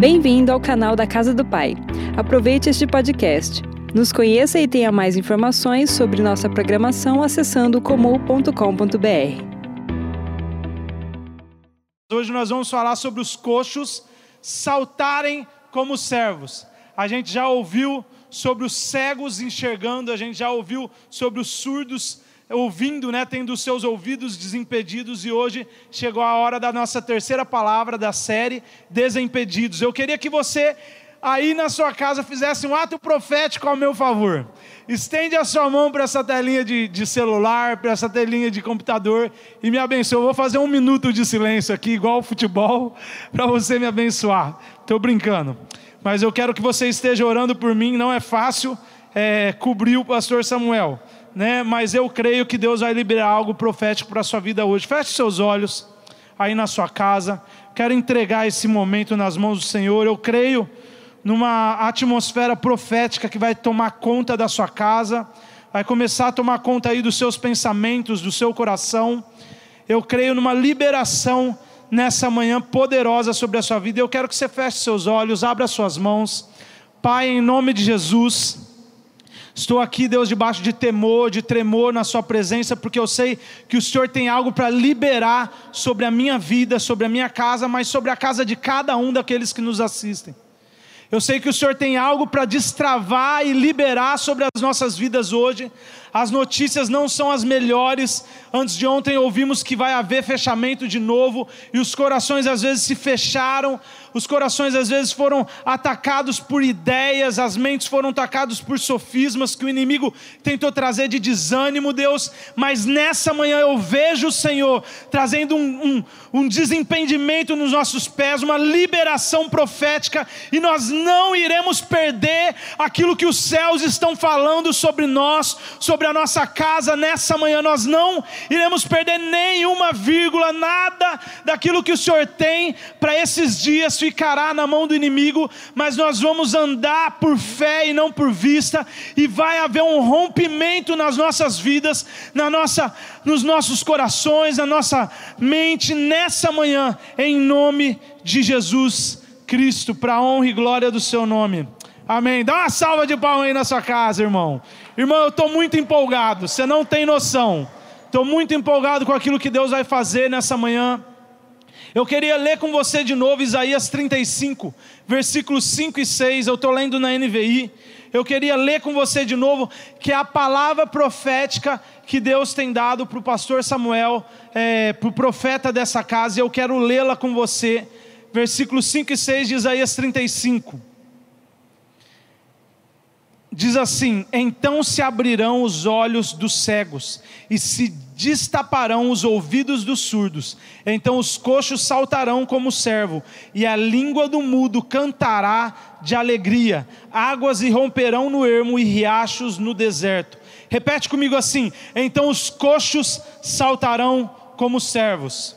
Bem-vindo ao canal da Casa do Pai. Aproveite este podcast. Nos conheça e tenha mais informações sobre nossa programação acessando comum.com.br. Hoje nós vamos falar sobre os coxos saltarem como servos. A gente já ouviu sobre os cegos enxergando, a gente já ouviu sobre os surdos ouvindo, né, tendo seus ouvidos desimpedidos, e hoje chegou a hora da nossa terceira palavra da série, Desimpedidos. Eu queria que você, aí na sua casa, fizesse um ato profético ao meu favor. Estende a sua mão para essa telinha de, de celular, para essa telinha de computador e me abençoe. Eu vou fazer um minuto de silêncio aqui, igual o futebol, para você me abençoar. Estou brincando. Mas eu quero que você esteja orando por mim, não é fácil é, cobrir o pastor Samuel né? Mas eu creio que Deus vai liberar algo profético para a sua vida hoje. Feche seus olhos aí na sua casa. Quero entregar esse momento nas mãos do Senhor. Eu creio numa atmosfera profética que vai tomar conta da sua casa, vai começar a tomar conta aí dos seus pensamentos, do seu coração. Eu creio numa liberação nessa manhã poderosa sobre a sua vida. Eu quero que você feche seus olhos, abra suas mãos. Pai, em nome de Jesus, Estou aqui, Deus, debaixo de temor, de tremor na Sua presença, porque eu sei que o Senhor tem algo para liberar sobre a minha vida, sobre a minha casa, mas sobre a casa de cada um daqueles que nos assistem. Eu sei que o Senhor tem algo para destravar e liberar sobre as nossas vidas hoje. As notícias não são as melhores. Antes de ontem ouvimos que vai haver fechamento de novo e os corações às vezes se fecharam os corações às vezes foram atacados por ideias, as mentes foram atacadas por sofismas que o inimigo tentou trazer de desânimo, Deus. Mas nessa manhã eu vejo o Senhor trazendo um, um, um desempendimento nos nossos pés, uma liberação profética, e nós não iremos perder aquilo que os céus estão falando sobre nós, sobre a nossa casa nessa manhã. Nós não iremos perder nenhuma vírgula, nada daquilo que o Senhor tem para esses dias ficará na mão do inimigo, mas nós vamos andar por fé e não por vista, e vai haver um rompimento nas nossas vidas, na nossa, nos nossos corações, na nossa mente, nessa manhã, em nome de Jesus Cristo, para a honra e glória do seu nome. Amém. Dá uma salva de palmas aí na sua casa, irmão. Irmão, eu estou muito empolgado, você não tem noção. Estou muito empolgado com aquilo que Deus vai fazer nessa manhã. Eu queria ler com você de novo Isaías 35, versículos 5 e 6. Eu estou lendo na NVI. Eu queria ler com você de novo, que é a palavra profética que Deus tem dado para o pastor Samuel, é, para o profeta dessa casa. E eu quero lê-la com você. Versículos 5 e 6 de Isaías 35 diz assim: Então se abrirão os olhos dos cegos, e se destaparão os ouvidos dos surdos, então os coxos saltarão como servo, e a língua do mudo cantará de alegria, águas irromperão no ermo e riachos no deserto. Repete comigo assim: então os coxos saltarão como servos.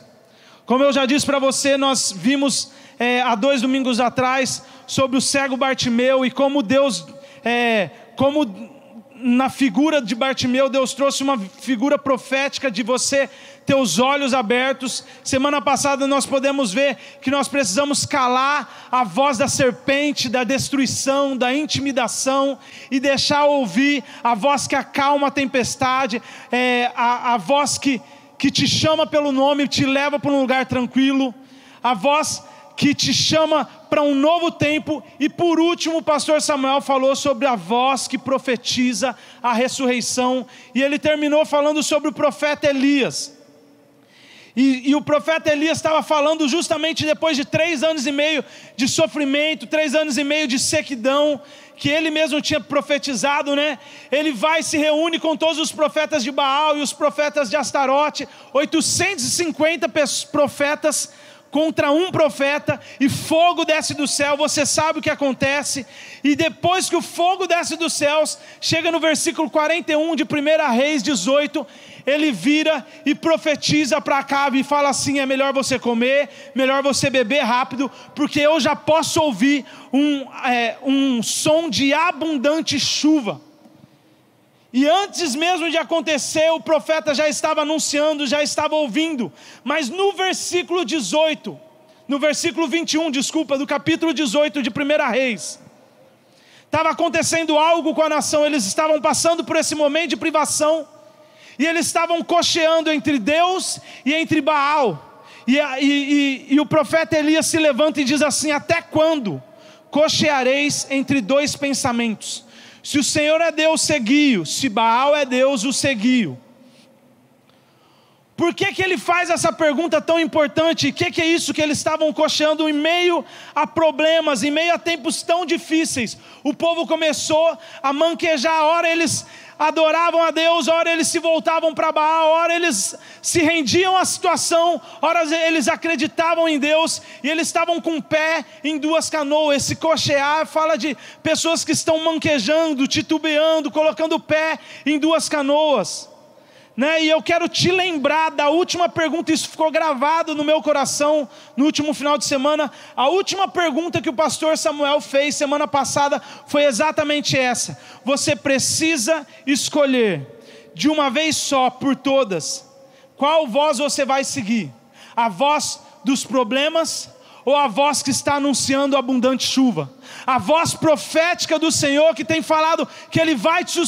Como eu já disse para você, nós vimos é, há dois domingos atrás sobre o cego Bartimeu e como Deus é, como na figura de Bartimeu, Deus trouxe uma figura profética de você ter os olhos abertos. Semana passada nós podemos ver que nós precisamos calar a voz da serpente, da destruição, da intimidação e deixar ouvir a voz que acalma a tempestade, é, a, a voz que, que te chama pelo nome, te leva para um lugar tranquilo, a voz que te chama para um novo tempo. E por último, o pastor Samuel falou sobre a voz que profetiza a ressurreição. E ele terminou falando sobre o profeta Elias. E, e, o profeta Elias estava falando justamente depois de três anos e meio de sofrimento, três anos e meio de sequidão, que ele mesmo tinha profetizado, né? Ele vai se reúne com todos os profetas de Baal e os profetas de Astarote, 850 profetas contra um profeta e fogo desce do céu, você sabe o que acontece. E depois que o fogo desce dos céus, chega no versículo 41 de 1 Reis 18, ele vira e profetiza para Acabe e fala assim: é melhor você comer, melhor você beber rápido, porque eu já posso ouvir um, é, um som de abundante chuva. E antes mesmo de acontecer, o profeta já estava anunciando, já estava ouvindo. Mas no versículo 18, no versículo 21, desculpa, do capítulo 18 de 1 Reis. Estava acontecendo algo com a nação, eles estavam passando por esse momento de privação, e eles estavam cocheando entre Deus e entre Baal. E, e, e, e o profeta Elias se levanta e diz assim: Até quando cocheareis entre dois pensamentos? Se o Senhor é Deus, seguiu, se Baal é Deus, o seguiu. Por que, que ele faz essa pergunta tão importante? O que, que é isso que eles estavam coxando em meio a problemas, em meio a tempos tão difíceis? O povo começou a manquejar, a hora eles adoravam a Deus, a hora eles se voltavam para Baal, a hora eles se rendiam à situação, a hora eles acreditavam em Deus e eles estavam com o pé em duas canoas. Esse cochear fala de pessoas que estão manquejando, titubeando, colocando o pé em duas canoas. Né? E eu quero te lembrar da última pergunta, isso ficou gravado no meu coração no último final de semana. A última pergunta que o pastor Samuel fez semana passada foi exatamente essa: Você precisa escolher de uma vez só por todas qual voz você vai seguir? A voz dos problemas ou a voz que está anunciando abundante chuva? A voz profética do Senhor que tem falado que Ele vai te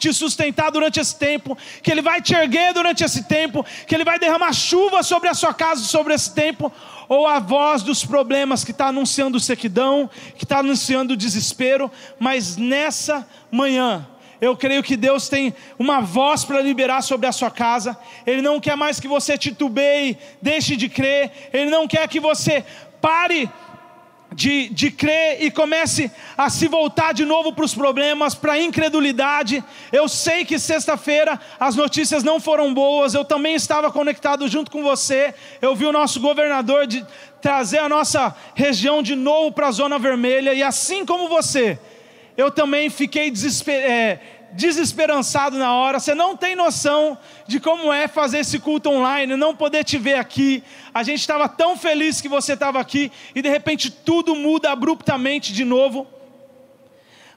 te sustentar durante esse tempo, que Ele vai te erguer durante esse tempo, que Ele vai derramar chuva sobre a sua casa sobre esse tempo, ou a voz dos problemas que está anunciando sequidão, que está anunciando desespero, mas nessa manhã, eu creio que Deus tem uma voz para liberar sobre a sua casa. Ele não quer mais que você titubeie, deixe de crer. Ele não quer que você pare de, de crer e comece a se voltar de novo para os problemas, para a incredulidade. Eu sei que sexta-feira as notícias não foram boas, eu também estava conectado junto com você. Eu vi o nosso governador de trazer a nossa região de novo para a zona vermelha, e assim como você, eu também fiquei desesperado. É, desesperançado na hora, você não tem noção de como é fazer esse culto online, não poder te ver aqui. A gente estava tão feliz que você estava aqui e de repente tudo muda abruptamente de novo.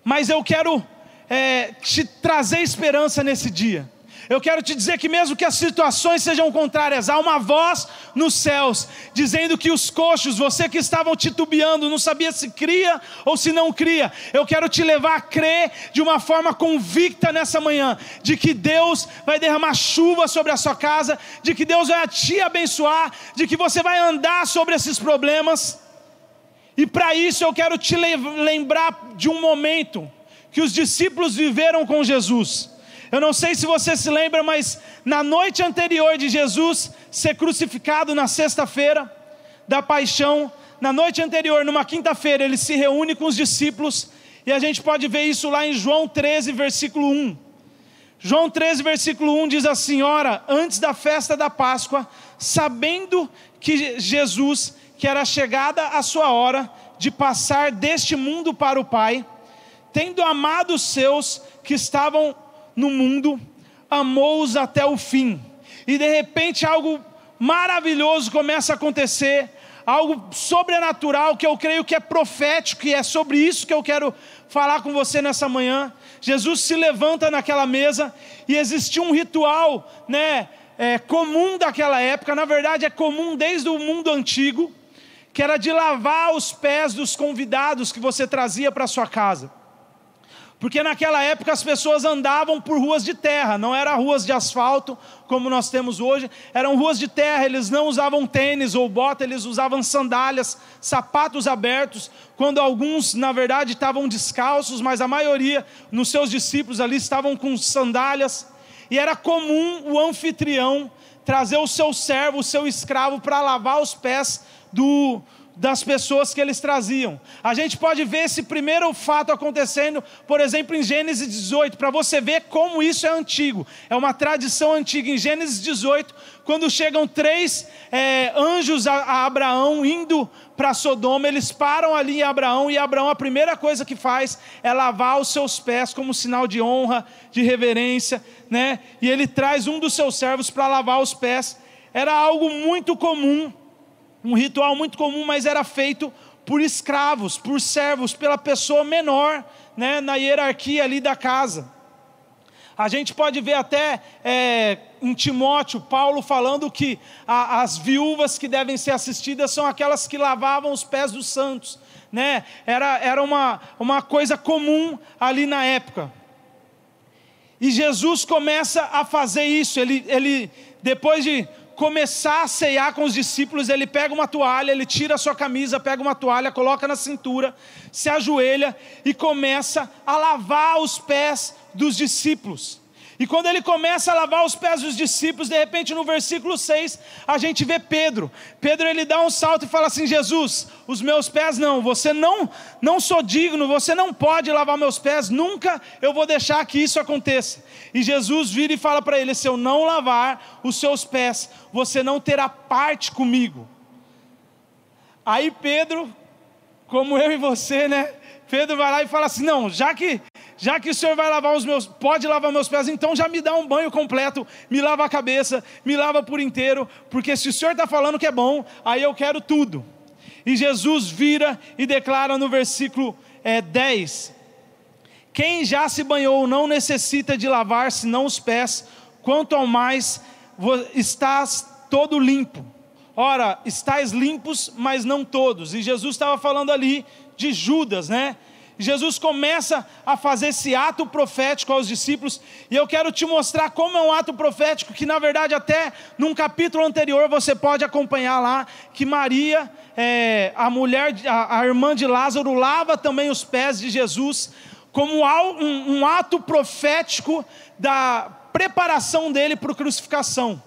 Mas eu quero é, te trazer esperança nesse dia. Eu quero te dizer que, mesmo que as situações sejam contrárias, há uma voz nos céus dizendo que os coxos, você que estavam titubeando, não sabia se cria ou se não cria, eu quero te levar a crer de uma forma convicta nessa manhã, de que Deus vai derramar chuva sobre a sua casa, de que Deus vai te abençoar, de que você vai andar sobre esses problemas. E para isso eu quero te lembrar de um momento que os discípulos viveram com Jesus. Eu não sei se você se lembra, mas na noite anterior de Jesus ser crucificado, na sexta-feira da paixão, na noite anterior, numa quinta-feira, ele se reúne com os discípulos, e a gente pode ver isso lá em João 13, versículo 1. João 13, versículo 1 diz assim: Ora, antes da festa da Páscoa, sabendo que Jesus, que era chegada a sua hora de passar deste mundo para o Pai, tendo amado os seus que estavam no mundo, amou-os até o fim. E de repente algo maravilhoso começa a acontecer, algo sobrenatural que eu creio que é profético, e é sobre isso que eu quero falar com você nessa manhã. Jesus se levanta naquela mesa e existia um ritual, né, é, comum daquela época, na verdade é comum desde o mundo antigo, que era de lavar os pés dos convidados que você trazia para sua casa. Porque naquela época as pessoas andavam por ruas de terra, não eram ruas de asfalto como nós temos hoje, eram ruas de terra, eles não usavam tênis ou bota, eles usavam sandálias, sapatos abertos, quando alguns, na verdade, estavam descalços, mas a maioria, nos seus discípulos ali, estavam com sandálias, e era comum o anfitrião trazer o seu servo, o seu escravo, para lavar os pés do, das pessoas que eles traziam. A gente pode ver esse primeiro fato acontecendo, por exemplo, em Gênesis 18, para você ver como isso é antigo. É uma tradição antiga. Em Gênesis 18, quando chegam três é, anjos a, a Abraão indo para Sodoma, eles param ali em Abraão e Abraão a primeira coisa que faz é lavar os seus pés como sinal de honra, de reverência, né? E ele traz um dos seus servos para lavar os pés. Era algo muito comum um ritual muito comum, mas era feito por escravos, por servos, pela pessoa menor, né, na hierarquia ali da casa. A gente pode ver até é, em Timóteo, Paulo falando que a, as viúvas que devem ser assistidas são aquelas que lavavam os pés dos santos. Né? Era, era uma, uma coisa comum ali na época. E Jesus começa a fazer isso. Ele, ele depois de começar a ceiar com os discípulos, ele pega uma toalha, ele tira a sua camisa, pega uma toalha, coloca na cintura, se ajoelha e começa a lavar os pés dos discípulos. E quando ele começa a lavar os pés dos discípulos, de repente no versículo 6, a gente vê Pedro. Pedro ele dá um salto e fala assim: "Jesus, os meus pés não, você não não sou digno, você não pode lavar meus pés, nunca eu vou deixar que isso aconteça". E Jesus vira e fala para ele: "Se eu não lavar os seus pés, você não terá parte comigo". Aí Pedro, como eu e você, né? Pedro vai lá e fala assim: "Não, já que já que o Senhor vai lavar os meus, pode lavar meus pés, então já me dá um banho completo, me lava a cabeça, me lava por inteiro, porque se o Senhor está falando que é bom, aí eu quero tudo. E Jesus vira e declara no versículo é, 10: Quem já se banhou não necessita de lavar senão os pés, quanto ao mais estás todo limpo. Ora, estáis limpos, mas não todos. E Jesus estava falando ali de Judas, né? Jesus começa a fazer esse ato profético aos discípulos, e eu quero te mostrar como é um ato profético, que na verdade, até num capítulo anterior, você pode acompanhar lá, que Maria, é, a mulher, a, a, irmã de Lázaro, lava também os pés de Jesus, como um, um ato profético da preparação dele para a crucificação.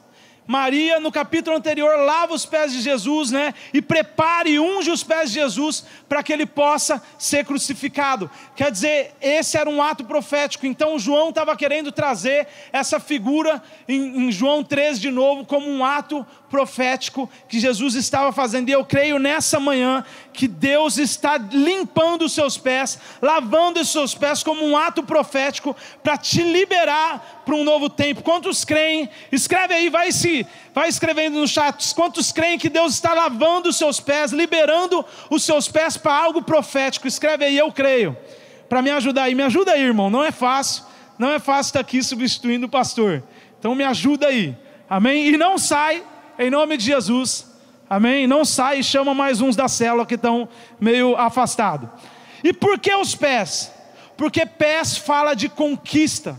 Maria, no capítulo anterior, lava os pés de Jesus, né? E prepare e unge os pés de Jesus para que ele possa ser crucificado. Quer dizer, esse era um ato profético. Então, João estava querendo trazer essa figura em, em João 3 de novo, como um ato profético que Jesus estava fazendo. E eu creio nessa manhã que Deus está limpando os seus pés, lavando os seus pés como um ato profético para te liberar para um novo tempo. Quantos creem? Escreve aí, vai se vai escrevendo no chat. Quantos creem que Deus está lavando os seus pés, liberando os seus pés para algo profético? Escreve aí, eu creio. Para me ajudar aí, me ajuda aí, irmão. Não é fácil. Não é fácil estar aqui substituindo o pastor. Então me ajuda aí. Amém? E não sai em nome de Jesus. Amém? Não sai e chama mais uns da célula que estão meio afastados. E por que os pés? Porque pés fala de conquista.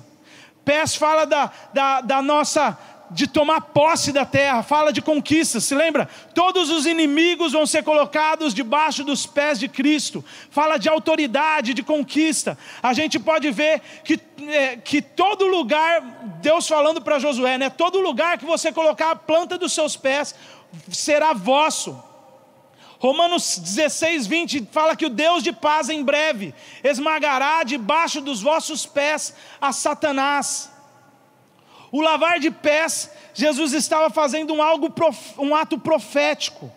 Pés fala da, da, da nossa de tomar posse da terra, fala de conquista. Se lembra? Todos os inimigos vão ser colocados debaixo dos pés de Cristo. Fala de autoridade, de conquista. A gente pode ver que, é, que todo lugar, Deus falando para Josué, né? Todo lugar que você colocar a planta dos seus pés será vosso. Romanos 16, 20 fala que o Deus de paz em breve esmagará debaixo dos vossos pés a Satanás. O lavar de pés, Jesus estava fazendo um, algo, um ato profético.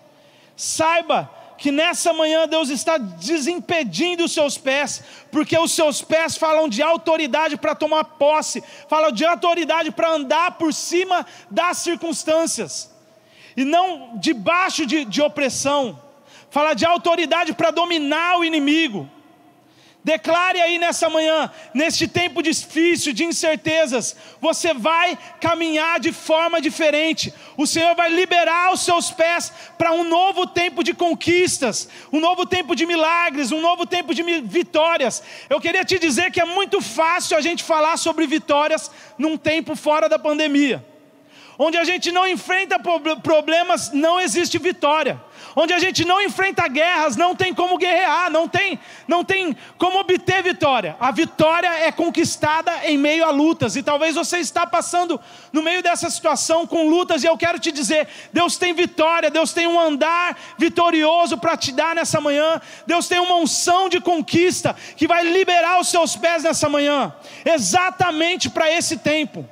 Saiba que nessa manhã Deus está desimpedindo os seus pés, porque os seus pés falam de autoridade para tomar posse, falam de autoridade para andar por cima das circunstâncias, e não debaixo de, de opressão, fala de autoridade para dominar o inimigo. Declare aí nessa manhã, neste tempo difícil, de incertezas, você vai caminhar de forma diferente. O Senhor vai liberar os seus pés para um novo tempo de conquistas, um novo tempo de milagres, um novo tempo de vitórias. Eu queria te dizer que é muito fácil a gente falar sobre vitórias num tempo fora da pandemia. Onde a gente não enfrenta problemas, não existe vitória onde a gente não enfrenta guerras, não tem como guerrear, não tem, não tem como obter vitória. A vitória é conquistada em meio a lutas, e talvez você está passando no meio dessa situação com lutas, e eu quero te dizer: Deus tem vitória, Deus tem um andar vitorioso para te dar nessa manhã, Deus tem uma unção de conquista que vai liberar os seus pés nessa manhã, exatamente para esse tempo.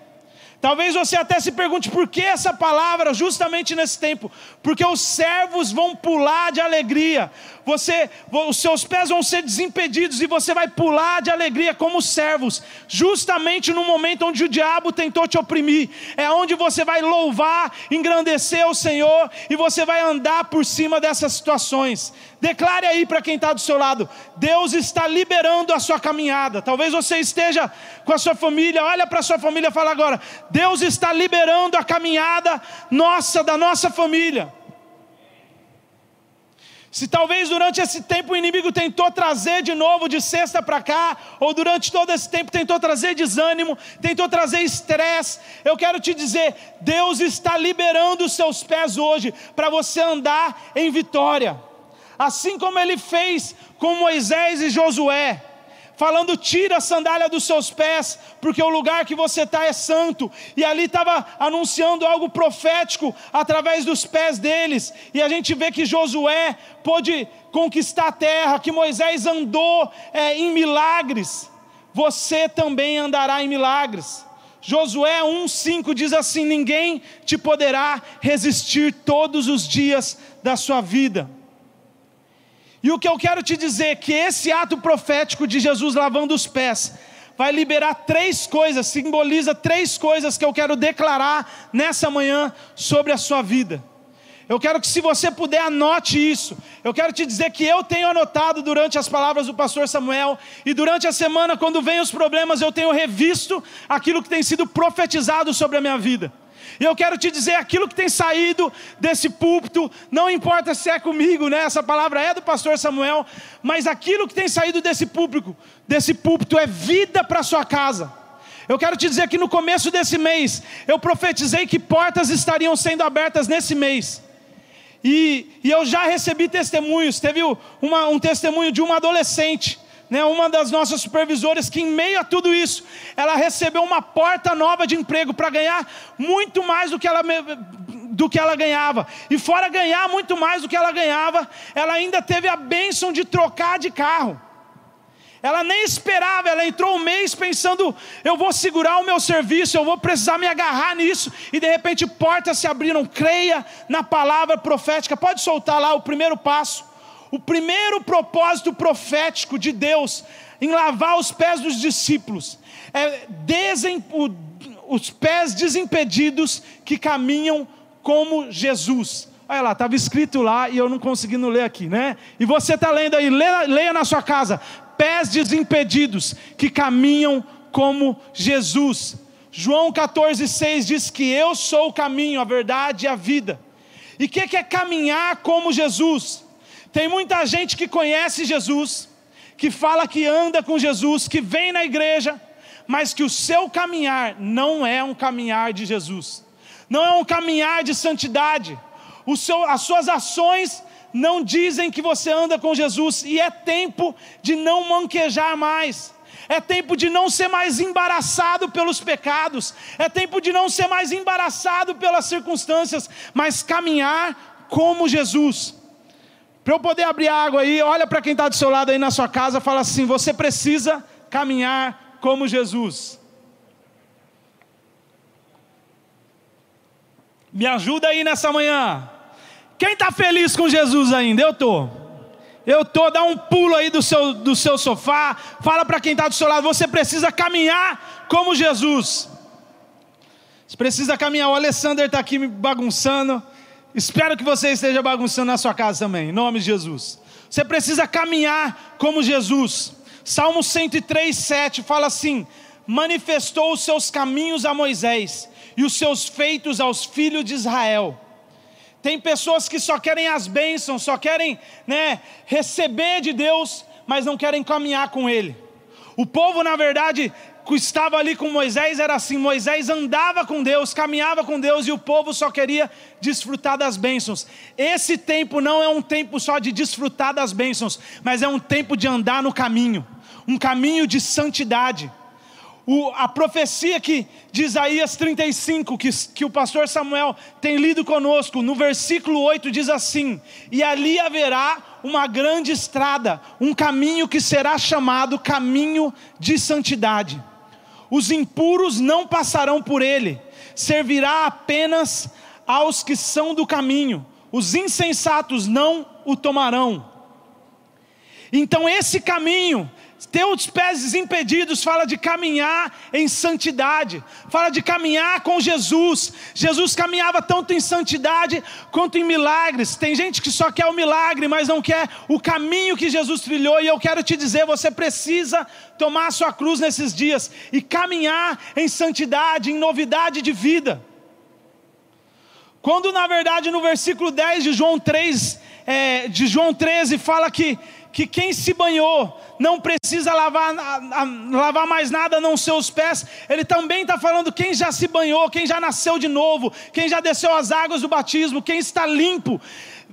Talvez você até se pergunte por que essa palavra justamente nesse tempo, porque os servos vão pular de alegria, você, os seus pés vão ser desimpedidos e você vai pular de alegria como servos, justamente no momento onde o diabo tentou te oprimir. É onde você vai louvar, engrandecer o Senhor e você vai andar por cima dessas situações. Declare aí para quem está do seu lado: Deus está liberando a sua caminhada. Talvez você esteja com a sua família, olha para a sua família e fala agora: Deus está liberando a caminhada nossa, da nossa família. Se talvez durante esse tempo o inimigo tentou trazer de novo de sexta para cá, ou durante todo esse tempo tentou trazer desânimo, tentou trazer estresse, eu quero te dizer: Deus está liberando os seus pés hoje para você andar em vitória assim como ele fez com Moisés e Josué, falando: tira a sandália dos seus pés, porque o lugar que você está é santo. E ali estava anunciando algo profético através dos pés deles. E a gente vê que Josué pôde conquistar a terra, que Moisés andou é, em milagres. Você também andará em milagres. Josué 1,5 diz assim: Ninguém te poderá resistir todos os dias da sua vida. E o que eu quero te dizer é que esse ato profético de Jesus lavando os pés vai liberar três coisas, simboliza três coisas que eu quero declarar nessa manhã sobre a sua vida. Eu quero que, se você puder, anote isso. Eu quero te dizer que eu tenho anotado durante as palavras do pastor Samuel, e durante a semana, quando vem os problemas, eu tenho revisto aquilo que tem sido profetizado sobre a minha vida. E eu quero te dizer aquilo que tem saído desse púlpito, não importa se é comigo, né? Essa palavra é do pastor Samuel, mas aquilo que tem saído desse púlpito, desse púlpito é vida para sua casa. Eu quero te dizer que no começo desse mês, eu profetizei que portas estariam sendo abertas nesse mês. E, e eu já recebi testemunhos. Teve uma, um testemunho de uma adolescente né, uma das nossas supervisoras, que em meio a tudo isso, ela recebeu uma porta nova de emprego para ganhar muito mais do que ela do que ela ganhava. E fora ganhar muito mais do que ela ganhava, ela ainda teve a bênção de trocar de carro. Ela nem esperava, ela entrou um mês pensando: eu vou segurar o meu serviço, eu vou precisar me agarrar nisso, e de repente portas se abriram. Creia na palavra profética, pode soltar lá o primeiro passo o primeiro propósito profético de Deus em lavar os pés dos discípulos é desem, o, os pés desimpedidos que caminham como Jesus. Olha lá, estava escrito lá e eu não conseguindo ler aqui, né? E você está lendo aí, leia, leia na sua casa: pés desimpedidos que caminham como Jesus. João 14,6 diz que eu sou o caminho, a verdade e a vida. E o que, que é caminhar como Jesus? Tem muita gente que conhece Jesus, que fala que anda com Jesus, que vem na igreja, mas que o seu caminhar não é um caminhar de Jesus, não é um caminhar de santidade, seu, as suas ações não dizem que você anda com Jesus, e é tempo de não manquejar mais. É tempo de não ser mais embaraçado pelos pecados, é tempo de não ser mais embaraçado pelas circunstâncias, mas caminhar como Jesus. Para eu poder abrir água aí, olha para quem está do seu lado aí na sua casa, fala assim: você precisa caminhar como Jesus. Me ajuda aí nessa manhã. Quem está feliz com Jesus ainda? Eu estou. Eu estou, dá um pulo aí do seu, do seu sofá, fala para quem está do seu lado, você precisa caminhar como Jesus. Você precisa caminhar. O Alessander está aqui me bagunçando. Espero que você esteja bagunçando na sua casa também, em nome de Jesus. Você precisa caminhar como Jesus. Salmo 103, 7 fala assim: manifestou os seus caminhos a Moisés e os seus feitos aos filhos de Israel. Tem pessoas que só querem as bênçãos, só querem né, receber de Deus, mas não querem caminhar com Ele. O povo, na verdade, estava ali com Moisés era assim: Moisés andava com Deus, caminhava com Deus e o povo só queria desfrutar das bênçãos. Esse tempo não é um tempo só de desfrutar das bênçãos, mas é um tempo de andar no caminho um caminho de santidade. O, a profecia que, de Isaías 35, que, que o pastor Samuel tem lido conosco, no versículo 8 diz assim: E ali haverá uma grande estrada, um caminho que será chamado caminho de santidade os impuros não passarão por ele, servirá apenas aos que são do caminho, os insensatos não o tomarão. Então, esse caminho ter os pés desimpedidos fala de caminhar em santidade, fala de caminhar com Jesus. Jesus caminhava tanto em santidade quanto em milagres. Tem gente que só quer o milagre, mas não quer o caminho que Jesus trilhou. E eu quero te dizer: você precisa tomar a sua cruz nesses dias e caminhar em santidade, em novidade de vida. Quando na verdade no versículo 10 de João 3, é, de João 13, fala que que quem se banhou não precisa lavar, lavar mais nada não seus pés. Ele também está falando quem já se banhou, quem já nasceu de novo, quem já desceu as águas do batismo, quem está limpo,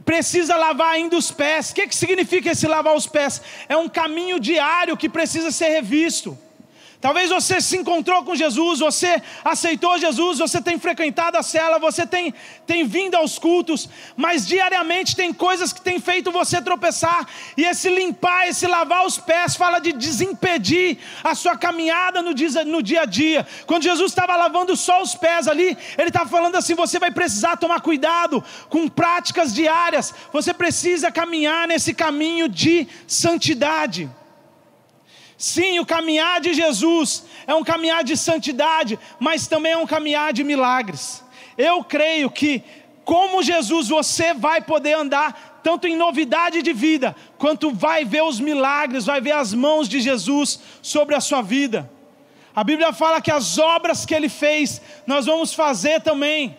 precisa lavar ainda os pés. O que, que significa esse lavar os pés? É um caminho diário que precisa ser revisto. Talvez você se encontrou com Jesus, você aceitou Jesus, você tem frequentado a cela, você tem, tem vindo aos cultos, mas diariamente tem coisas que têm feito você tropeçar, e esse limpar, esse lavar os pés, fala de desimpedir a sua caminhada no dia, no dia a dia. Quando Jesus estava lavando só os pés ali, ele estava falando assim: você vai precisar tomar cuidado com práticas diárias, você precisa caminhar nesse caminho de santidade. Sim, o caminhar de Jesus é um caminhar de santidade, mas também é um caminhar de milagres. Eu creio que, como Jesus, você vai poder andar tanto em novidade de vida, quanto vai ver os milagres, vai ver as mãos de Jesus sobre a sua vida. A Bíblia fala que as obras que ele fez, nós vamos fazer também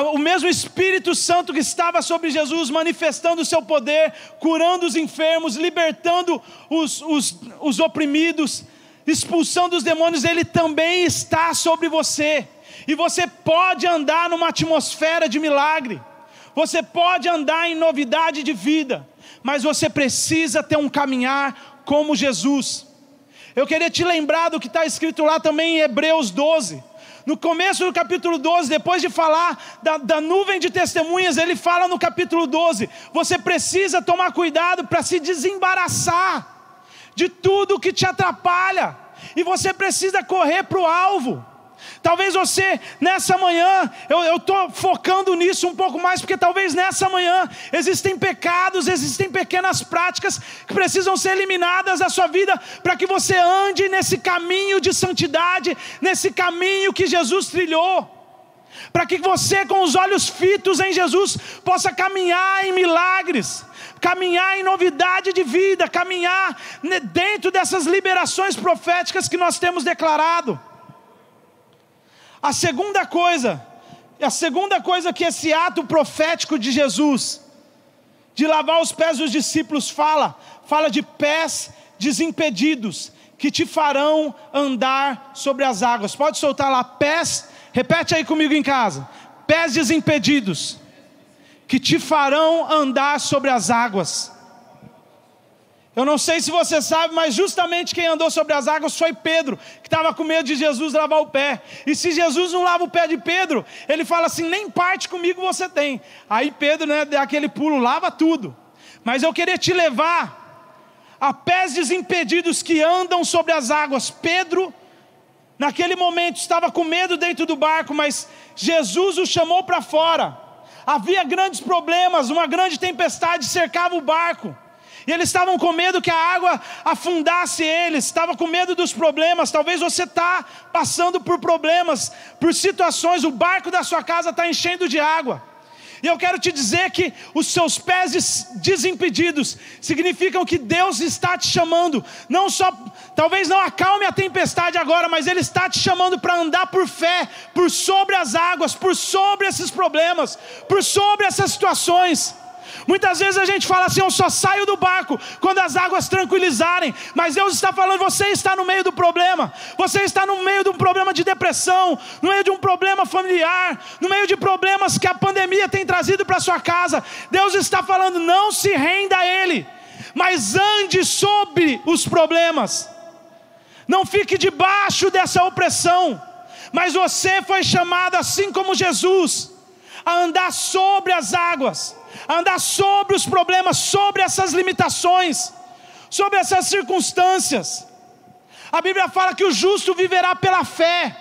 o mesmo Espírito Santo que estava sobre Jesus, manifestando o seu poder, curando os enfermos, libertando os, os, os oprimidos, expulsando os demônios, ele também está sobre você. E você pode andar numa atmosfera de milagre, você pode andar em novidade de vida, mas você precisa ter um caminhar como Jesus. Eu queria te lembrar do que está escrito lá também em Hebreus 12 no começo do capítulo 12, depois de falar da, da nuvem de testemunhas, ele fala no capítulo 12: você precisa tomar cuidado para se desembaraçar de tudo que te atrapalha, e você precisa correr para o alvo. Talvez você, nessa manhã, eu estou focando nisso um pouco mais, porque talvez nessa manhã existem pecados, existem pequenas práticas que precisam ser eliminadas da sua vida, para que você ande nesse caminho de santidade, nesse caminho que Jesus trilhou. Para que você, com os olhos fitos em Jesus, possa caminhar em milagres, caminhar em novidade de vida, caminhar dentro dessas liberações proféticas que nós temos declarado. A segunda coisa, a segunda coisa que esse ato profético de Jesus, de lavar os pés dos discípulos, fala, fala de pés desimpedidos, que te farão andar sobre as águas. Pode soltar lá, pés, repete aí comigo em casa: pés desimpedidos, que te farão andar sobre as águas. Eu não sei se você sabe, mas justamente quem andou sobre as águas foi Pedro, que estava com medo de Jesus lavar o pé. E se Jesus não lava o pé de Pedro, ele fala assim: nem parte comigo você tem. Aí Pedro, né, dá aquele pulo, lava tudo. Mas eu queria te levar a pés desimpedidos que andam sobre as águas. Pedro, naquele momento, estava com medo dentro do barco, mas Jesus o chamou para fora. Havia grandes problemas, uma grande tempestade cercava o barco. E eles estavam com medo que a água afundasse eles, estavam com medo dos problemas. Talvez você está passando por problemas, por situações, o barco da sua casa está enchendo de água. E eu quero te dizer que os seus pés desimpedidos significam que Deus está te chamando, não só, talvez não acalme a tempestade agora, mas Ele está te chamando para andar por fé, por sobre as águas, por sobre esses problemas, por sobre essas situações. Muitas vezes a gente fala assim: eu só saio do barco quando as águas tranquilizarem, mas Deus está falando: você está no meio do problema, você está no meio de um problema de depressão, no meio de um problema familiar, no meio de problemas que a pandemia tem trazido para sua casa. Deus está falando: não se renda a Ele, mas ande sobre os problemas, não fique debaixo dessa opressão, mas você foi chamado, assim como Jesus, a andar sobre as águas andar sobre os problemas, sobre essas limitações, sobre essas circunstâncias. A Bíblia fala que o justo viverá pela fé.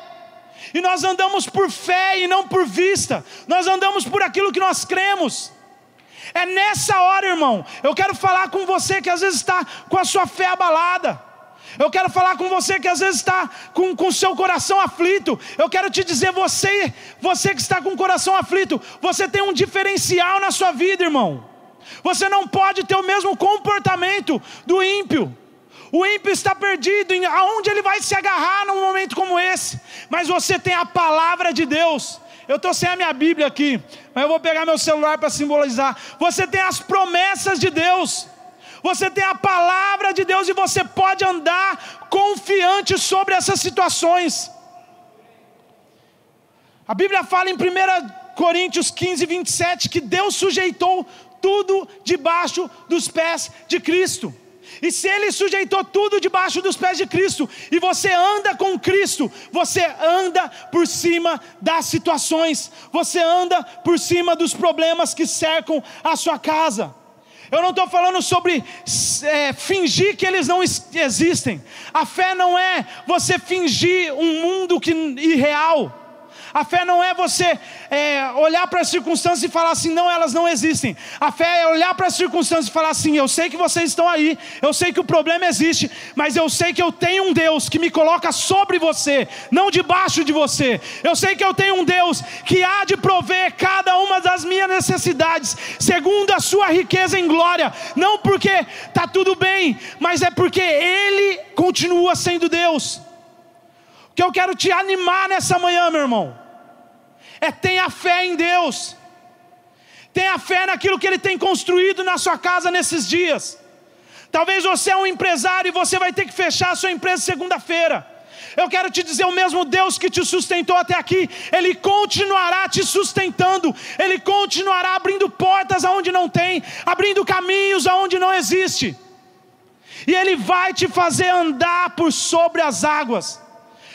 E nós andamos por fé e não por vista. Nós andamos por aquilo que nós cremos. É nessa hora, irmão, eu quero falar com você que às vezes está com a sua fé abalada. Eu quero falar com você que às vezes está com o seu coração aflito. Eu quero te dizer, você, você que está com o coração aflito, você tem um diferencial na sua vida, irmão. Você não pode ter o mesmo comportamento do ímpio. O ímpio está perdido, aonde ele vai se agarrar num momento como esse? Mas você tem a palavra de Deus. Eu estou sem a minha Bíblia aqui, mas eu vou pegar meu celular para simbolizar. Você tem as promessas de Deus, você tem a palavra de Deus e você pode andar confiante sobre essas situações. A Bíblia fala em 1 Coríntios 15, 27 que Deus sujeitou tudo debaixo dos pés de Cristo. E se ele sujeitou tudo debaixo dos pés de Cristo, e você anda com Cristo, você anda por cima das situações, você anda por cima dos problemas que cercam a sua casa. Eu não estou falando sobre é, fingir que eles não existem. A fé não é você fingir um mundo que, irreal. A fé não é você é, olhar para as circunstâncias e falar assim, não, elas não existem. A fé é olhar para as circunstâncias e falar assim: eu sei que vocês estão aí, eu sei que o problema existe, mas eu sei que eu tenho um Deus que me coloca sobre você, não debaixo de você. Eu sei que eu tenho um Deus que há de prover cada uma das minhas necessidades, segundo a sua riqueza em glória, não porque está tudo bem, mas é porque Ele continua sendo Deus. O que eu quero te animar nessa manhã, meu irmão, é tenha fé em Deus, tenha fé naquilo que Ele tem construído na sua casa nesses dias. Talvez você é um empresário e você vai ter que fechar a sua empresa segunda-feira. Eu quero te dizer: o mesmo Deus que te sustentou até aqui, Ele continuará te sustentando, Ele continuará abrindo portas aonde não tem, abrindo caminhos aonde não existe, e Ele vai te fazer andar por sobre as águas.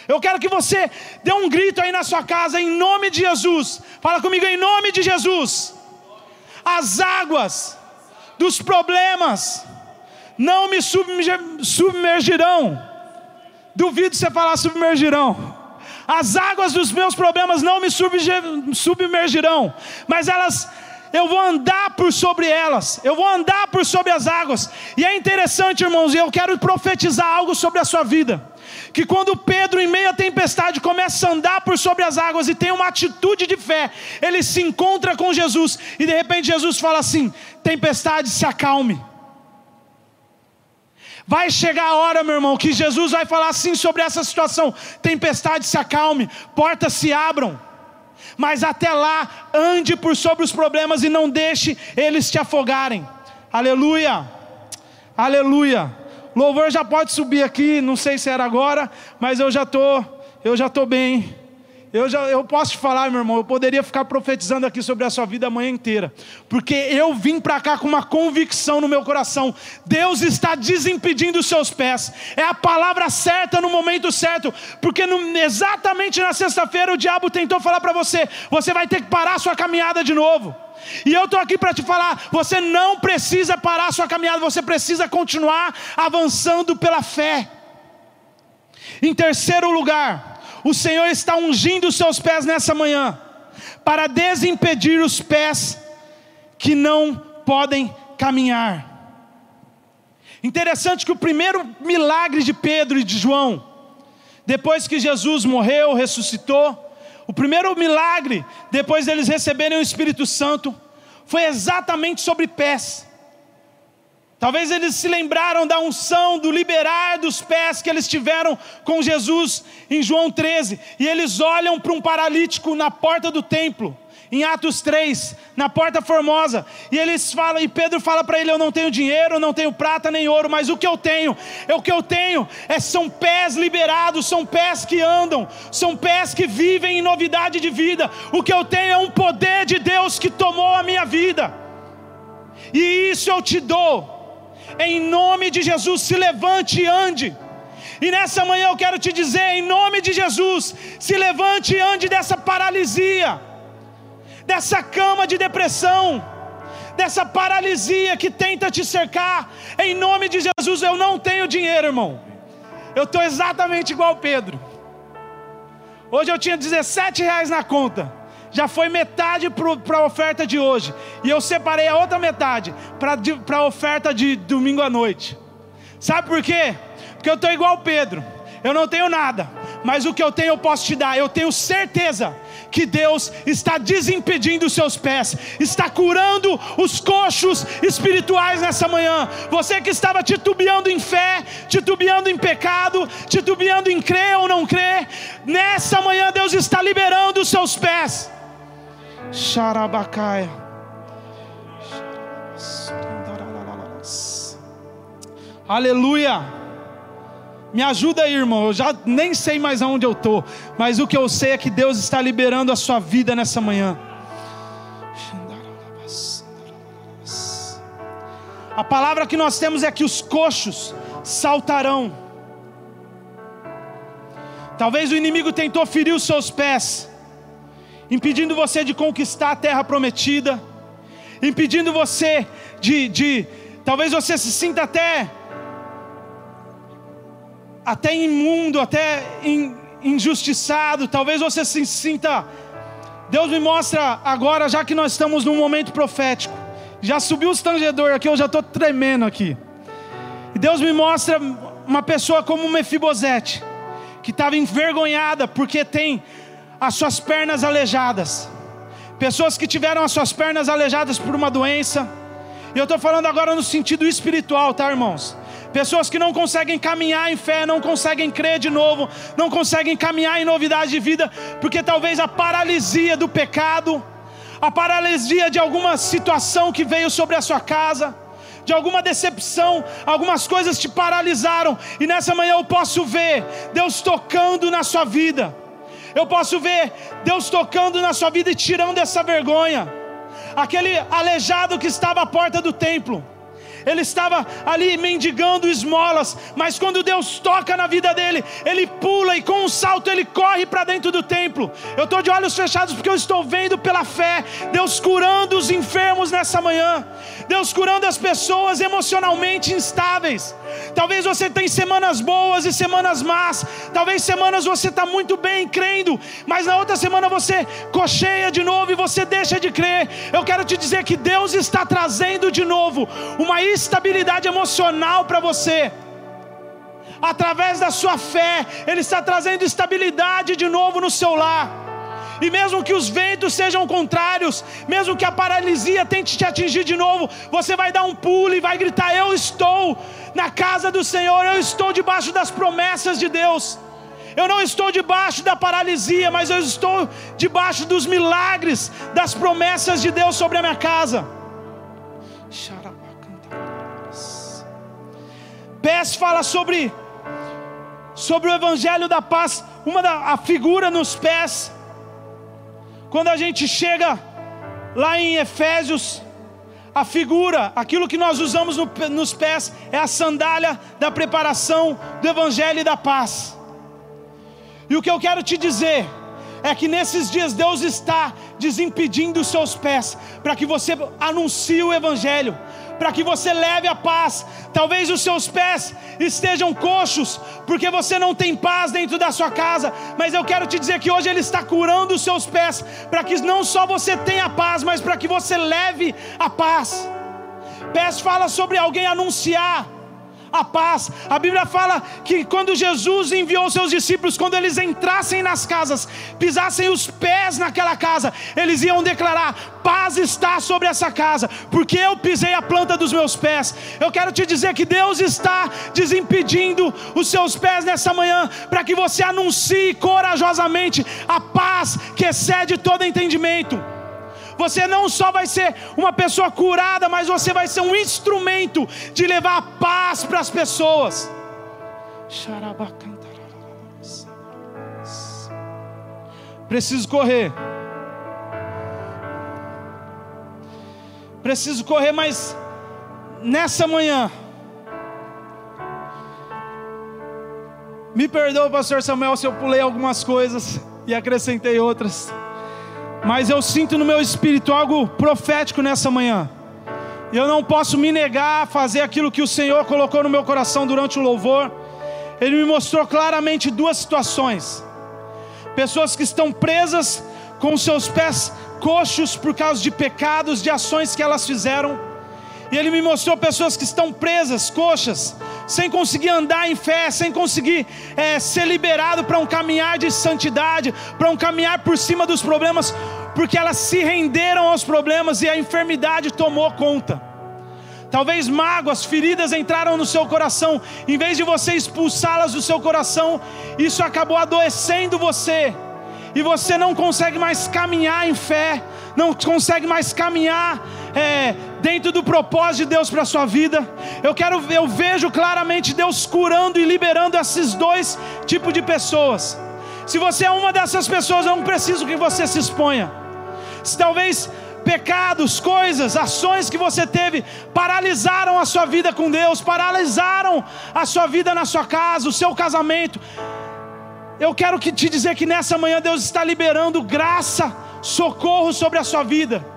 Eu quero que você dê um grito aí na sua casa, em nome de Jesus. Fala comigo, em nome de Jesus. As águas dos problemas não me submergirão. Duvido você falar submergirão. As águas dos meus problemas não me submergirão, mas elas eu vou andar por sobre elas, eu vou andar por sobre as águas. E é interessante, irmãos, e eu quero profetizar algo sobre a sua vida que quando Pedro, em meio à tempestade, começa a andar por sobre as águas e tem uma atitude de fé, ele se encontra com Jesus e de repente Jesus fala assim: tempestade, se acalme. Vai chegar a hora, meu irmão, que Jesus vai falar assim sobre essa situação: tempestade, se acalme, portas se abram. Mas até lá, ande por sobre os problemas e não deixe eles te afogarem. Aleluia, aleluia. Louvor já pode subir aqui, não sei se era agora, mas eu já tô, eu já tô bem. Eu, já, eu posso te falar, meu irmão, eu poderia ficar profetizando aqui sobre a sua vida a manhã inteira, porque eu vim para cá com uma convicção no meu coração: Deus está desimpedindo os seus pés, é a palavra certa no momento certo, porque no, exatamente na sexta-feira o diabo tentou falar para você: você vai ter que parar a sua caminhada de novo. E eu estou aqui para te falar: você não precisa parar a sua caminhada, você precisa continuar avançando pela fé. Em terceiro lugar, o Senhor está ungindo os seus pés nessa manhã, para desimpedir os pés que não podem caminhar. Interessante que o primeiro milagre de Pedro e de João, depois que Jesus morreu, ressuscitou, o primeiro milagre, depois deles receberem o Espírito Santo, foi exatamente sobre pés. Talvez eles se lembraram da unção, do liberar dos pés que eles tiveram com Jesus em João 13, e eles olham para um paralítico na porta do templo em Atos 3, na porta formosa, e eles falam, e Pedro fala para ele: Eu não tenho dinheiro, não tenho prata nem ouro, mas o que eu tenho, é o que eu tenho, é, são pés liberados, são pés que andam, são pés que vivem em novidade de vida. O que eu tenho é um poder de Deus que tomou a minha vida, e isso eu te dou, em nome de Jesus, se levante e ande. E nessa manhã eu quero te dizer, em nome de Jesus, se levante e ande dessa paralisia dessa cama de depressão, dessa paralisia que tenta te cercar. Em nome de Jesus, eu não tenho dinheiro, irmão. Eu estou exatamente igual Pedro. Hoje eu tinha 17 reais na conta. Já foi metade para a oferta de hoje. E eu separei a outra metade para a oferta de domingo à noite. Sabe por quê? Porque eu estou igual Pedro. Eu não tenho nada, mas o que eu tenho eu posso te dar. Eu tenho certeza que Deus está desimpedindo os seus pés, está curando os coxos espirituais nessa manhã. Você que estava titubeando em fé, titubeando em pecado, titubeando em crer ou não crer, nessa manhã Deus está liberando os seus pés. Xarabacaia. Aleluia. Me ajuda aí, irmão. Eu já nem sei mais aonde eu estou. Mas o que eu sei é que Deus está liberando a sua vida nessa manhã. A palavra que nós temos é que os coxos saltarão. Talvez o inimigo tentou ferir os seus pés, impedindo você de conquistar a terra prometida, impedindo você de, de talvez você se sinta até até imundo, até injustiçado, talvez você se sinta. Deus me mostra agora, já que nós estamos num momento profético, já subiu o tangedor aqui, eu já estou tremendo aqui. E Deus me mostra uma pessoa como Mefibosete, que estava envergonhada porque tem as suas pernas aleijadas. Pessoas que tiveram as suas pernas aleijadas por uma doença. E eu estou falando agora no sentido espiritual, tá, irmãos? pessoas que não conseguem caminhar em fé, não conseguem crer de novo, não conseguem caminhar em novidade de vida, porque talvez a paralisia do pecado, a paralisia de alguma situação que veio sobre a sua casa, de alguma decepção, algumas coisas te paralisaram, e nessa manhã eu posso ver Deus tocando na sua vida, eu posso ver Deus tocando na sua vida e tirando essa vergonha, aquele aleijado que estava à porta do templo ele estava ali mendigando esmolas, mas quando Deus toca na vida dele, ele pula e com um salto ele corre para dentro do templo. Eu estou de olhos fechados porque eu estou vendo pela fé Deus curando os enfermos nessa manhã, Deus curando as pessoas emocionalmente instáveis. Talvez você tenha semanas boas e semanas más. Talvez semanas você está muito bem crendo, mas na outra semana você cocheia de novo e você deixa de crer. Eu quero te dizer que Deus está trazendo de novo uma estabilidade emocional para você. Através da sua fé, Ele está trazendo estabilidade de novo no seu lar. E mesmo que os ventos sejam contrários, mesmo que a paralisia tente te atingir de novo, você vai dar um pulo e vai gritar: Eu estou na casa do Senhor, eu estou debaixo das promessas de Deus. Eu não estou debaixo da paralisia, mas eu estou debaixo dos milagres, das promessas de Deus sobre a minha casa. Pés fala sobre sobre o evangelho da paz, uma da a figura nos pés quando a gente chega lá em Efésios, a figura, aquilo que nós usamos no, nos pés, é a sandália da preparação do Evangelho e da paz. E o que eu quero te dizer é que nesses dias Deus está desimpedindo os seus pés para que você anuncie o Evangelho, para que você leve a paz. Talvez os seus pés estejam coxos, porque você não tem paz dentro da sua casa, mas eu quero te dizer que hoje Ele está curando os seus pés, para que não só você tenha paz, mas para que você leve a paz. Pés fala sobre alguém anunciar a paz. A Bíblia fala que quando Jesus enviou seus discípulos, quando eles entrassem nas casas, pisassem os pés naquela casa, eles iam declarar: paz está sobre essa casa, porque eu pisei a planta dos meus pés. Eu quero te dizer que Deus está desimpedindo os seus pés nessa manhã, para que você anuncie corajosamente a paz que excede todo entendimento. Você não só vai ser uma pessoa curada, mas você vai ser um instrumento de levar paz para as pessoas. Preciso correr. Preciso correr, mas nessa manhã. Me perdoa, pastor Samuel, se eu pulei algumas coisas e acrescentei outras. Mas eu sinto no meu espírito algo profético nessa manhã. Eu não posso me negar a fazer aquilo que o Senhor colocou no meu coração durante o louvor. Ele me mostrou claramente duas situações: pessoas que estão presas com seus pés coxos por causa de pecados, de ações que elas fizeram. E ele me mostrou pessoas que estão presas, coxas, sem conseguir andar em fé, sem conseguir é, ser liberado para um caminhar de santidade, para um caminhar por cima dos problemas, porque elas se renderam aos problemas e a enfermidade tomou conta. Talvez mágoas, feridas entraram no seu coração, em vez de você expulsá-las do seu coração, isso acabou adoecendo você, e você não consegue mais caminhar em fé, não consegue mais caminhar é, dentro do propósito de Deus para a sua vida. Eu quero, eu vejo claramente Deus curando e liberando esses dois tipos de pessoas. Se você é uma dessas pessoas, eu não preciso que você se exponha. Se talvez pecados, coisas, ações que você teve paralisaram a sua vida com Deus, paralisaram a sua vida na sua casa, o seu casamento. Eu quero que te dizer que nessa manhã Deus está liberando graça, socorro sobre a sua vida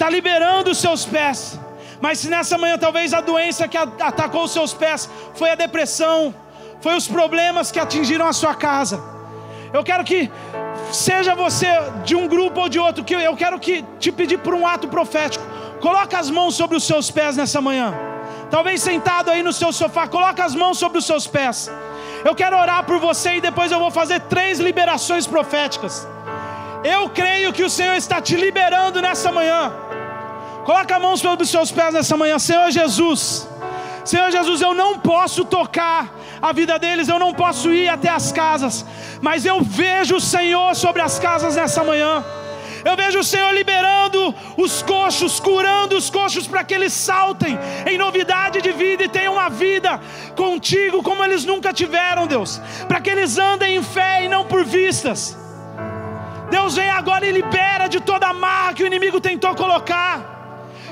está liberando os seus pés. Mas se nessa manhã talvez a doença que atacou os seus pés foi a depressão, foi os problemas que atingiram a sua casa. Eu quero que seja você de um grupo ou de outro, que eu quero que te pedir por um ato profético. Coloca as mãos sobre os seus pés nessa manhã. Talvez sentado aí no seu sofá, coloca as mãos sobre os seus pés. Eu quero orar por você e depois eu vou fazer três liberações proféticas. Eu creio que o Senhor está te liberando nessa manhã. Coloca a mão sobre os seus pés nessa manhã, Senhor Jesus. Senhor Jesus, eu não posso tocar a vida deles, eu não posso ir até as casas, mas eu vejo o Senhor sobre as casas nessa manhã. Eu vejo o Senhor liberando os coxos, curando os coxos para que eles saltem em novidade de vida e tenham uma vida contigo como eles nunca tiveram, Deus. Para que eles andem em fé e não por vistas. Deus vem agora e libera de toda a marra que o inimigo tentou colocar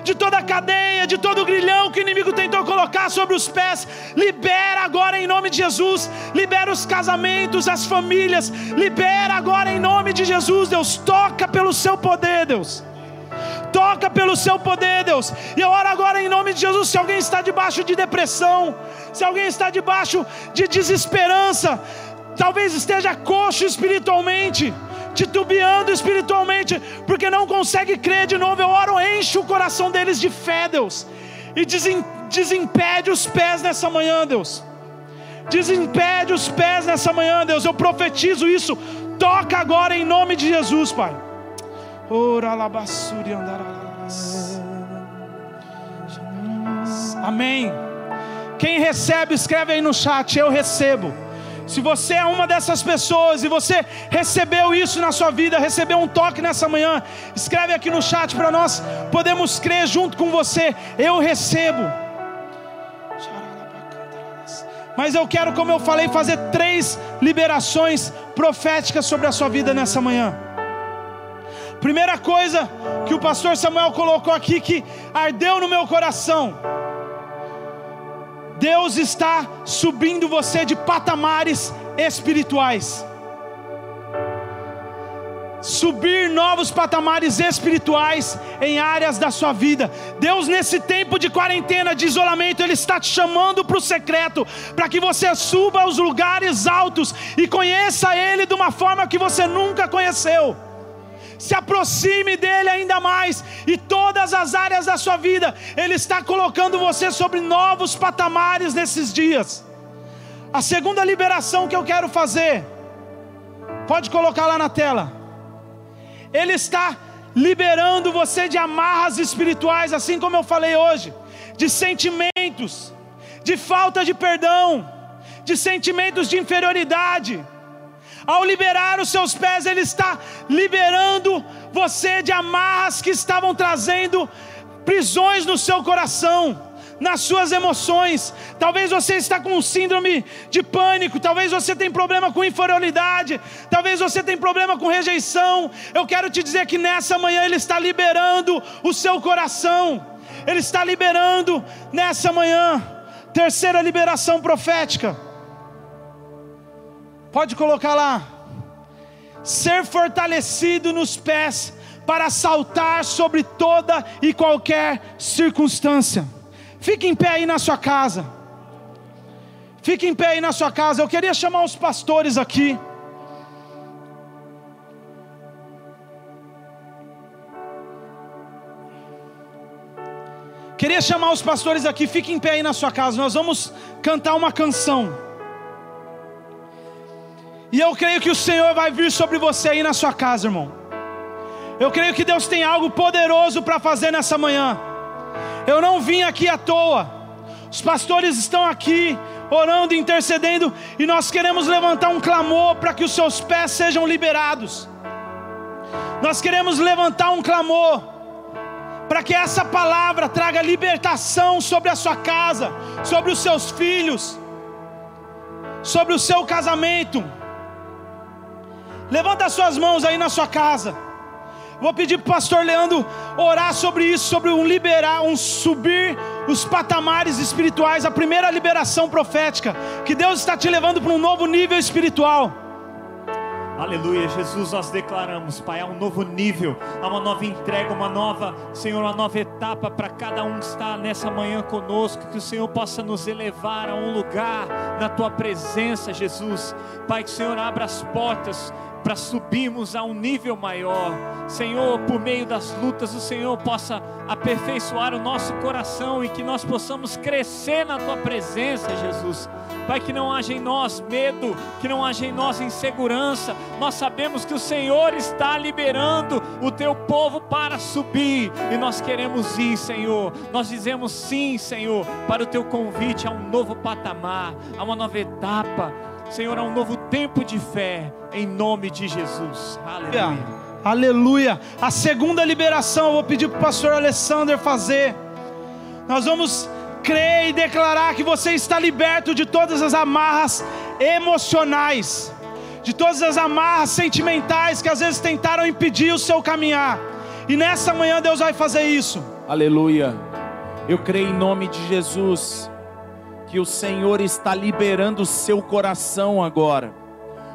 de toda a cadeia, de todo o grilhão que o inimigo tentou colocar sobre os pés. Libera agora em nome de Jesus. Libera os casamentos, as famílias. Libera agora em nome de Jesus. Deus, toca pelo seu poder, Deus. Toca pelo seu poder, Deus. E eu oro agora em nome de Jesus. Se alguém está debaixo de depressão, se alguém está debaixo de desesperança, talvez esteja coxo espiritualmente titubeando espiritualmente, porque não consegue crer de novo. Eu oro, enche o coração deles de fé, Deus, e desimpede os pés nessa manhã, Deus. Desimpede os pés nessa manhã, Deus. Eu profetizo isso. Toca agora em nome de Jesus, Pai. Amém. Quem recebe, escreve aí no chat. Eu recebo. Se você é uma dessas pessoas e você recebeu isso na sua vida, recebeu um toque nessa manhã, escreve aqui no chat para nós podemos crer junto com você. Eu recebo. Mas eu quero, como eu falei, fazer três liberações proféticas sobre a sua vida nessa manhã. Primeira coisa que o pastor Samuel colocou aqui que ardeu no meu coração Deus está subindo você de patamares espirituais. Subir novos patamares espirituais em áreas da sua vida. Deus, nesse tempo de quarentena, de isolamento, Ele está te chamando para o secreto, para que você suba aos lugares altos e conheça Ele de uma forma que você nunca conheceu se aproxime dele ainda mais, e todas as áreas da sua vida, ele está colocando você sobre novos patamares nesses dias. A segunda liberação que eu quero fazer, pode colocar lá na tela. Ele está liberando você de amarras espirituais, assim como eu falei hoje, de sentimentos, de falta de perdão, de sentimentos de inferioridade ao liberar os seus pés, Ele está liberando você de amarras que estavam trazendo prisões no seu coração nas suas emoções. Talvez você está com síndrome de pânico, talvez você tenha problema com inferioridade, talvez você tenha problema com rejeição. Eu quero te dizer que nessa manhã ele está liberando o seu coração. Ele está liberando nessa manhã. Terceira liberação profética. Pode colocar lá. Ser fortalecido nos pés para saltar sobre toda e qualquer circunstância. Fique em pé aí na sua casa. Fique em pé aí na sua casa. Eu queria chamar os pastores aqui. Queria chamar os pastores aqui. Fique em pé aí na sua casa. Nós vamos cantar uma canção. E eu creio que o Senhor vai vir sobre você aí na sua casa, irmão. Eu creio que Deus tem algo poderoso para fazer nessa manhã. Eu não vim aqui à toa. Os pastores estão aqui orando, intercedendo, e nós queremos levantar um clamor para que os seus pés sejam liberados. Nós queremos levantar um clamor para que essa palavra traga libertação sobre a sua casa, sobre os seus filhos, sobre o seu casamento. Levanta as suas mãos aí na sua casa. Vou pedir para o pastor Leandro orar sobre isso, sobre um liberar, um subir os patamares espirituais, a primeira liberação profética, que Deus está te levando para um novo nível espiritual. Aleluia, Jesus, nós declaramos, Pai, há um novo nível, há uma nova entrega, uma nova, Senhor, uma nova etapa para cada um que está nessa manhã conosco, que o Senhor possa nos elevar a um lugar na tua presença, Jesus. Pai, que o Senhor abra as portas para subirmos a um nível maior. Senhor, por meio das lutas, o Senhor possa aperfeiçoar o nosso coração e que nós possamos crescer na tua presença, Jesus. Pai, que não haja em nós medo, que não haja em nós insegurança. Nós sabemos que o Senhor está liberando o teu povo para subir e nós queremos ir, Senhor. Nós dizemos sim, Senhor, para o teu convite a um novo patamar, a uma nova etapa. Senhor, a um novo tempo de fé, em nome de Jesus. Aleluia. Aleluia. A segunda liberação, eu vou pedir para o pastor Alessandro fazer. Nós vamos crer e declarar que você está liberto de todas as amarras emocionais, de todas as amarras sentimentais que às vezes tentaram impedir o seu caminhar. E nessa manhã Deus vai fazer isso. Aleluia. Eu creio em nome de Jesus que o Senhor está liberando o seu coração agora.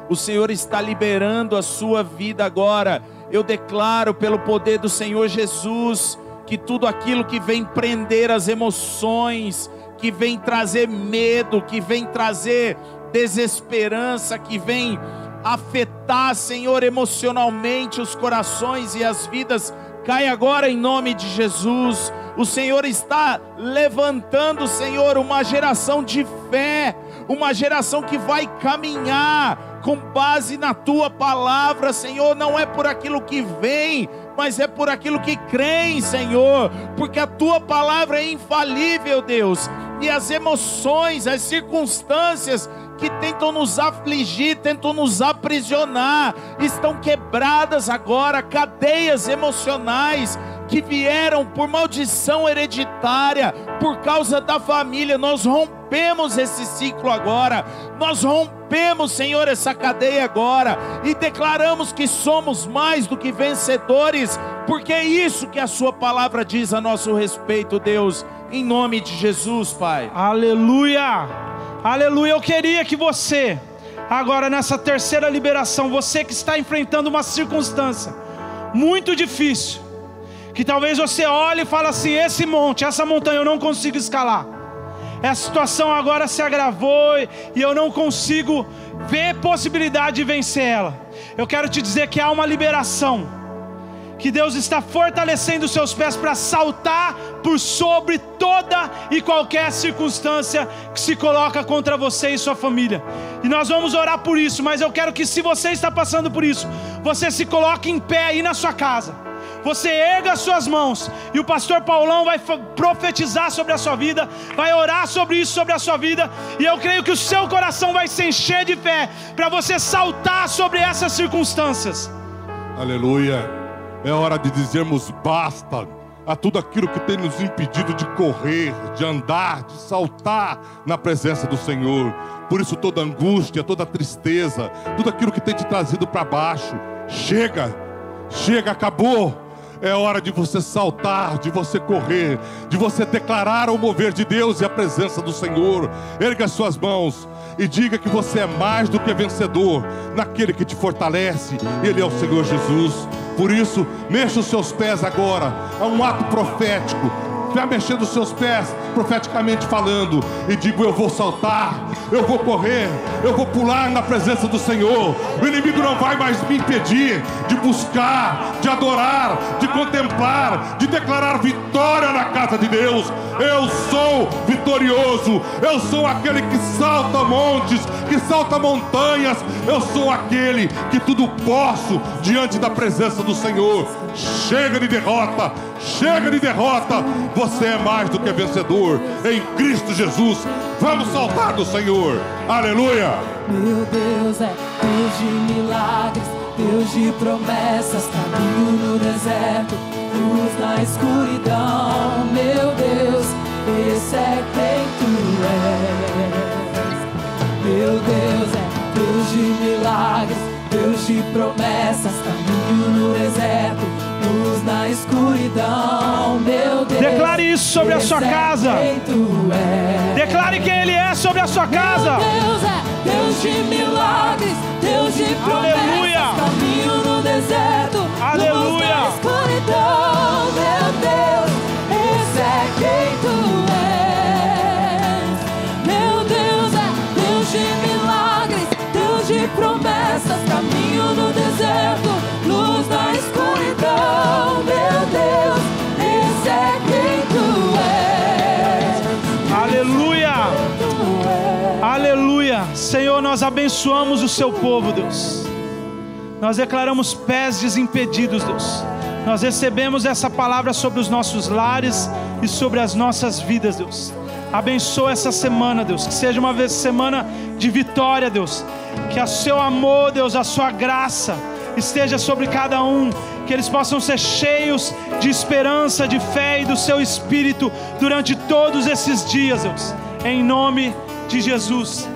O Senhor está liberando a sua vida agora. Eu declaro pelo poder do Senhor Jesus que tudo aquilo que vem prender as emoções, que vem trazer medo, que vem trazer desesperança, que vem afetar, Senhor, emocionalmente os corações e as vidas, cai agora em nome de Jesus. O Senhor está levantando, Senhor, uma geração de fé, uma geração que vai caminhar com base na tua palavra, Senhor, não é por aquilo que vem, mas é por aquilo que creem, Senhor, porque a tua palavra é infalível, Deus, e as emoções, as circunstâncias que tentam nos afligir, tentam nos aprisionar, estão quebradas agora, cadeias emocionais que vieram por maldição hereditária, por causa da família, nós rompemos esse ciclo agora, nós rompemos, Senhor, essa cadeia agora e declaramos que somos mais do que vencedores, porque é isso que a Sua palavra diz a nosso respeito, Deus, em nome de Jesus, Pai. Aleluia, aleluia. Eu queria que você, agora nessa terceira liberação, você que está enfrentando uma circunstância muito difícil, que talvez você olhe e fale assim: esse monte, essa montanha eu não consigo escalar. Essa situação agora se agravou e eu não consigo ver possibilidade de vencer ela. Eu quero te dizer que há uma liberação, que Deus está fortalecendo os seus pés para saltar por sobre toda e qualquer circunstância que se coloca contra você e sua família. E nós vamos orar por isso, mas eu quero que se você está passando por isso, você se coloque em pé aí na sua casa você erga as suas mãos e o pastor Paulão vai profetizar sobre a sua vida, vai orar sobre isso, sobre a sua vida, e eu creio que o seu coração vai se encher de fé para você saltar sobre essas circunstâncias. Aleluia. É hora de dizermos basta a tudo aquilo que tem nos impedido de correr, de andar, de saltar na presença do Senhor. Por isso, toda angústia, toda tristeza, tudo aquilo que tem te trazido para baixo, chega, chega, acabou. É hora de você saltar, de você correr, de você declarar o mover de Deus e a presença do Senhor. Erga as suas mãos e diga que você é mais do que vencedor naquele que te fortalece. Ele é o Senhor Jesus. Por isso, mexa os seus pés agora. É um ato profético. Vai mexendo os seus pés, profeticamente falando, e digo: Eu vou saltar, eu vou correr, eu vou pular na presença do Senhor. O inimigo não vai mais me impedir de buscar, de adorar, de contemplar, de declarar vitória na casa de Deus. Eu sou vitorioso, eu sou aquele que salta montes, que salta montanhas, eu sou aquele que tudo posso diante da presença do Senhor. Chega de derrota, chega de derrota. Você é mais do que vencedor em Cristo Jesus. Vamos saltar do Senhor. Aleluia. Meu Deus é Deus de milagres, Deus de promessas, caminho no deserto, luz na escuridão. Na escuridão. Meu Deus, Declare isso sobre a sua é casa. és. Declare quem Ele é sobre a sua casa. Meu Deus é Deus de milagres, Deus de promessas, Aleluia. caminho no deserto, luz Aleluia. na escuridão. Nós abençoamos o seu povo, Deus. Nós declaramos pés desimpedidos, Deus. Nós recebemos essa palavra sobre os nossos lares e sobre as nossas vidas, Deus. Abençoa essa semana, Deus. Que seja uma vez semana de vitória, Deus. Que o seu amor, Deus, a sua graça esteja sobre cada um. Que eles possam ser cheios de esperança, de fé e do seu espírito durante todos esses dias, Deus. Em nome de Jesus.